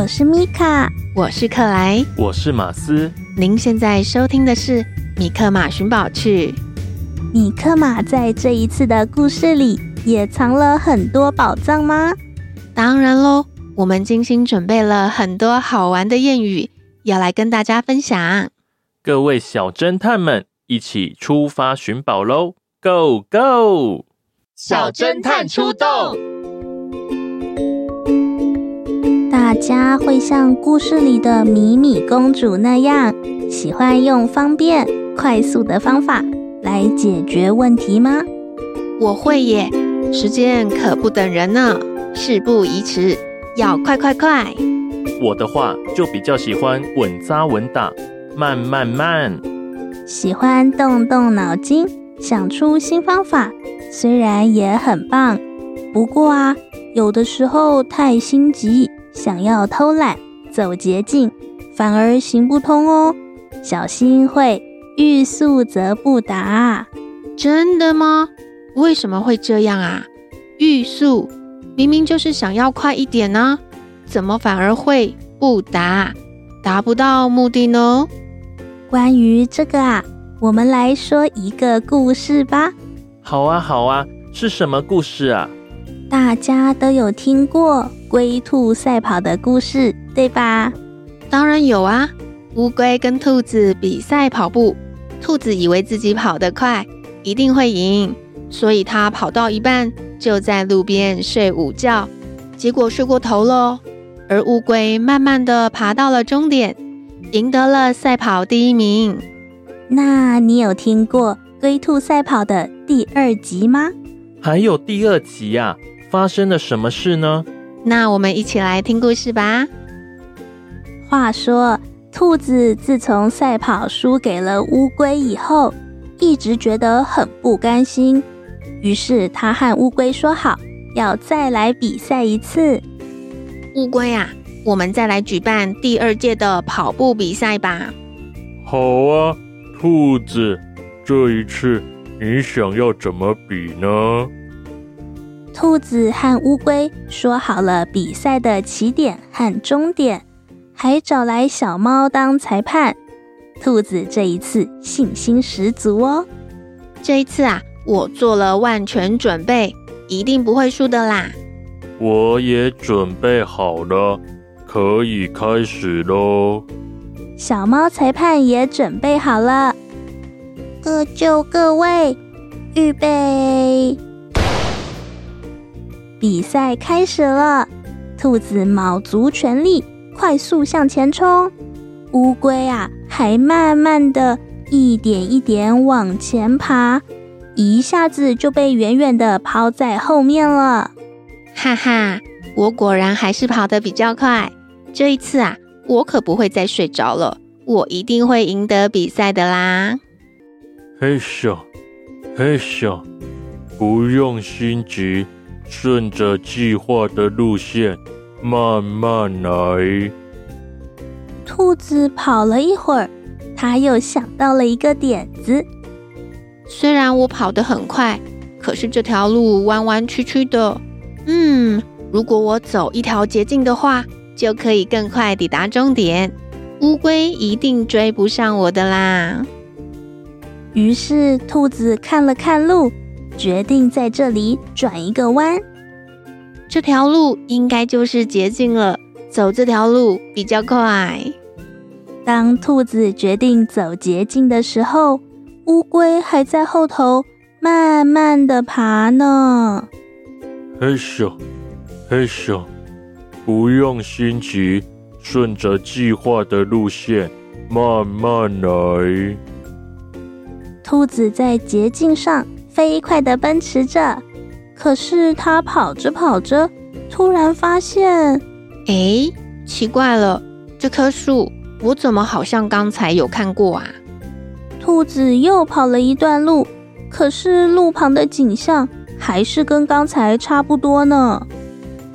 我是米卡，我是克莱，我是马斯。您现在收听的是《米克马寻宝趣》。米克马在这一次的故事里也藏了很多宝藏吗？当然喽，我们精心准备了很多好玩的谚语，要来跟大家分享。各位小侦探们，一起出发寻宝喽！Go Go！小侦探出动！大家会像故事里的米米公主那样，喜欢用方便、快速的方法来解决问题吗？我会耶，时间可不等人呢，事不宜迟，要快快快。我的话就比较喜欢稳扎稳打，慢慢慢。喜欢动动脑筋，想出新方法，虽然也很棒，不过啊，有的时候太心急。想要偷懒走捷径，反而行不通哦，小心会欲速则不达。真的吗？为什么会这样啊？欲速明明就是想要快一点呢，怎么反而会不达，达不到目的呢？关于这个啊，我们来说一个故事吧。好啊，好啊，是什么故事啊？大家都有听过龟兔赛跑的故事，对吧？当然有啊！乌龟跟兔子比赛跑步，兔子以为自己跑得快，一定会赢，所以它跑到一半就在路边睡午觉，结果睡过头喽。而乌龟慢慢地爬到了终点，赢得了赛跑第一名。那你有听过龟兔赛跑的第二集吗？还有第二集呀？发生了什么事呢？那我们一起来听故事吧。话说，兔子自从赛跑输给了乌龟以后，一直觉得很不甘心。于是，他和乌龟说好，要再来比赛一次。乌龟啊，我们再来举办第二届的跑步比赛吧。好啊，兔子，这一次你想要怎么比呢？兔子和乌龟说好了比赛的起点和终点，还找来小猫当裁判。兔子这一次信心十足哦。这一次啊，我做了万全准备，一定不会输的啦。我也准备好了，可以开始喽。小猫裁判也准备好了，各就各位，预备。比赛开始了，兔子卯足全力，快速向前冲。乌龟啊，还慢慢的一点一点往前爬，一下子就被远远的抛在后面了。哈哈，我果然还是跑得比较快。这一次啊，我可不会再睡着了，我一定会赢得比赛的啦。嘿咻，嘿咻，不用心急。顺着计划的路线，慢慢来。兔子跑了一会儿，他又想到了一个点子。虽然我跑得很快，可是这条路弯弯曲曲的。嗯，如果我走一条捷径的话，就可以更快抵达终点。乌龟一定追不上我的啦。于是，兔子看了看路。决定在这里转一个弯，这条路应该就是捷径了。走这条路比较快。当兔子决定走捷径的时候，乌龟还在后头慢慢的爬呢。嘿咻，嘿咻，不用心急，顺着计划的路线慢慢来。兔子在捷径上飞快地奔驰着，可是它跑着跑着，突然发现，哎，奇怪了，这棵树我怎么好像刚才有看过啊？兔子又跑了一段路，可是路旁的景象还是跟刚才差不多呢。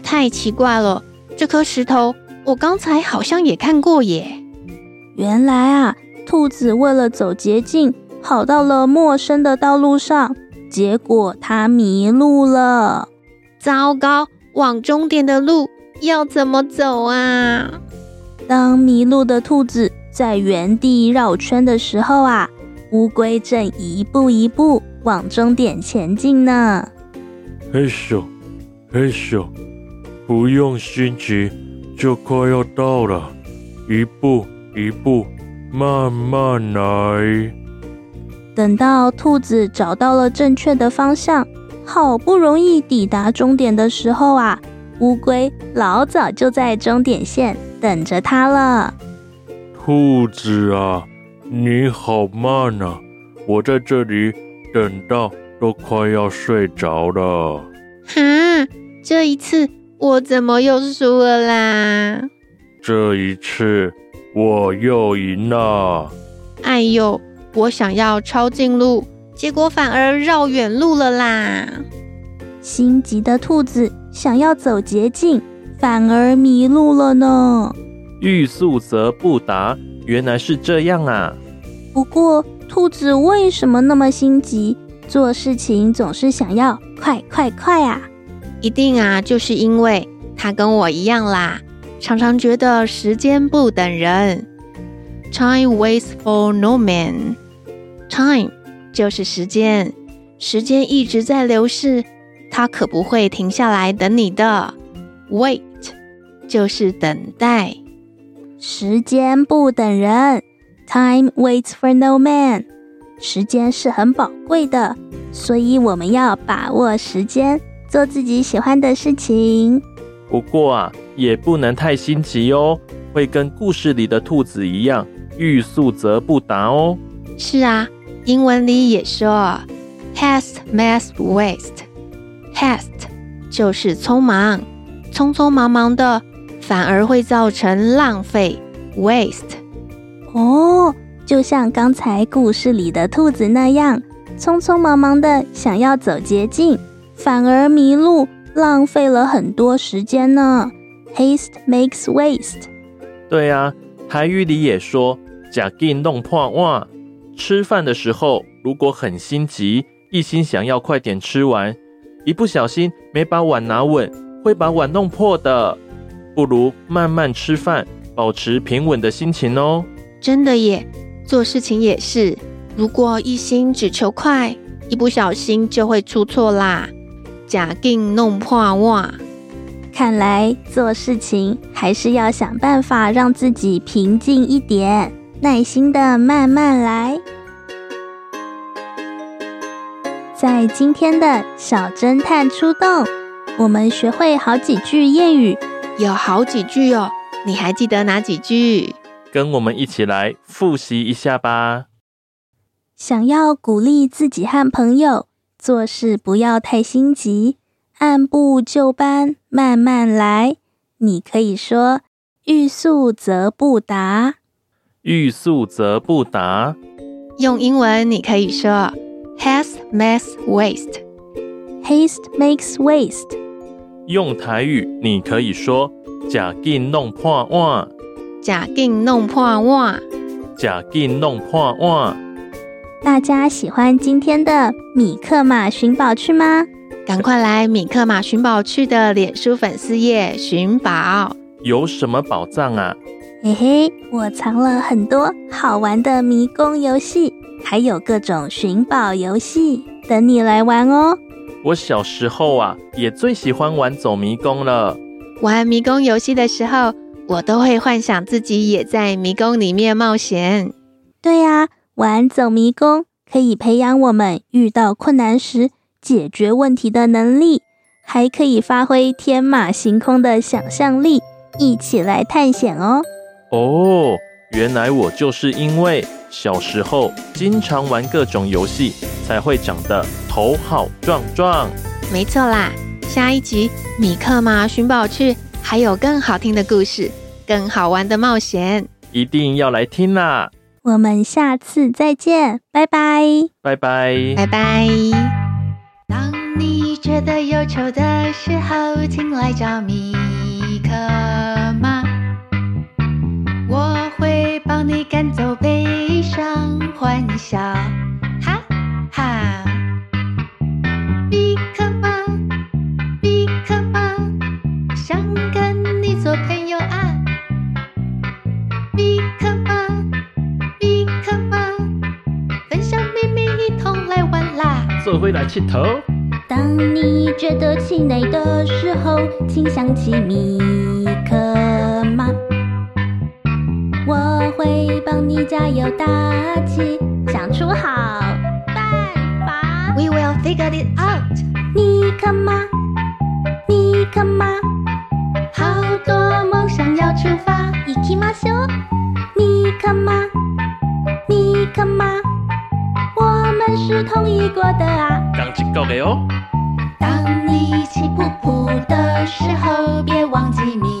太奇怪了，这颗石头我刚才好像也看过耶。原来啊，兔子为了走捷径，跑到了陌生的道路上，结果它迷路了。糟糕，往终点的路要怎么走啊？当迷路的兔子在原地绕圈的时候啊，乌龟正一步一步往终点前进呢。嘿咻，嘿咻，不用心急，就快要到了，一步一步，慢慢来。等到兔子找到了正确的方向，好不容易抵达终点的时候啊，乌龟老早就在终点线等着它了。兔子啊，你好慢啊！我在这里等到都快要睡着了。哈，这一次我怎么又输了啦？这一次我又赢了。哎呦！我想要抄近路，结果反而绕远路了啦！心急的兔子想要走捷径，反而迷路了呢。欲速则不达，原来是这样啊！不过，兔子为什么那么心急，做事情总是想要快快快啊？一定啊，就是因为它跟我一样啦，常常觉得时间不等人。Time waits for no man。Time 就是时间，时间一直在流逝，它可不会停下来等你的。Wait 就是等待，时间不等人。Time waits for no man。时间是很宝贵的，所以我们要把握时间，做自己喜欢的事情。不过啊，也不能太心急哦，会跟故事里的兔子一样，欲速则不达哦。是啊。英文里也说，haste makes waste。haste 就是匆忙，匆匆忙忙的反而会造成浪费，waste。哦，就像刚才故事里的兔子那样，匆匆忙忙的想要走捷径，反而迷路，浪费了很多时间呢。haste makes waste。对啊，台语里也说，假紧弄破碗。吃饭的时候，如果很心急，一心想要快点吃完，一不小心没把碗拿稳，会把碗弄破的。不如慢慢吃饭，保持平稳的心情哦。真的耶，做事情也是，如果一心只求快，一不小心就会出错啦。假定弄破碗，看来做事情还是要想办法让自己平静一点。耐心的慢慢来。在今天的小侦探出动，我们学会好几句谚语，有好几句哦。你还记得哪几句？跟我们一起来复习一下吧。想要鼓励自己和朋友做事，不要太心急，按部就班，慢慢来。你可以说：“欲速则不达。”欲速则不达。用英文你可以说 haste makes waste。haste makes waste。用台语你可以说假劲弄破碗。假劲弄破碗。假劲弄破碗。大家喜欢今天的米克马寻宝趣吗？赶快来米克马寻宝趣的脸书粉丝页寻宝。有什么宝藏啊？嘿嘿，我藏了很多好玩的迷宫游戏，还有各种寻宝游戏，等你来玩哦。我小时候啊，也最喜欢玩走迷宫了。玩迷宫游戏的时候，我都会幻想自己也在迷宫里面冒险。对呀，玩走迷宫可以培养我们遇到困难时解决问题的能力，还可以发挥天马行空的想象力，一起来探险哦。哦，原来我就是因为小时候经常玩各种游戏，才会长得头好壮壮。没错啦，下一集米克马寻宝去还有更好听的故事，更好玩的冒险，一定要来听啦！我们下次再见，拜拜，拜拜，拜拜。当你觉得忧愁的时候，请来找米克马，你赶走悲伤，欢笑，哈哈。米克马，米克吗，想跟你做朋友啊，米克马。坐回来气头。当你觉得气馁的时候，请想起米克会帮你加油打气，想出好办法。We will figure it out。米克马，米克马，好多梦想要出发。行きましょう。米克马，米克马。是同意过的啊，刚经过的哦。当你气噗噗的时候，别忘记米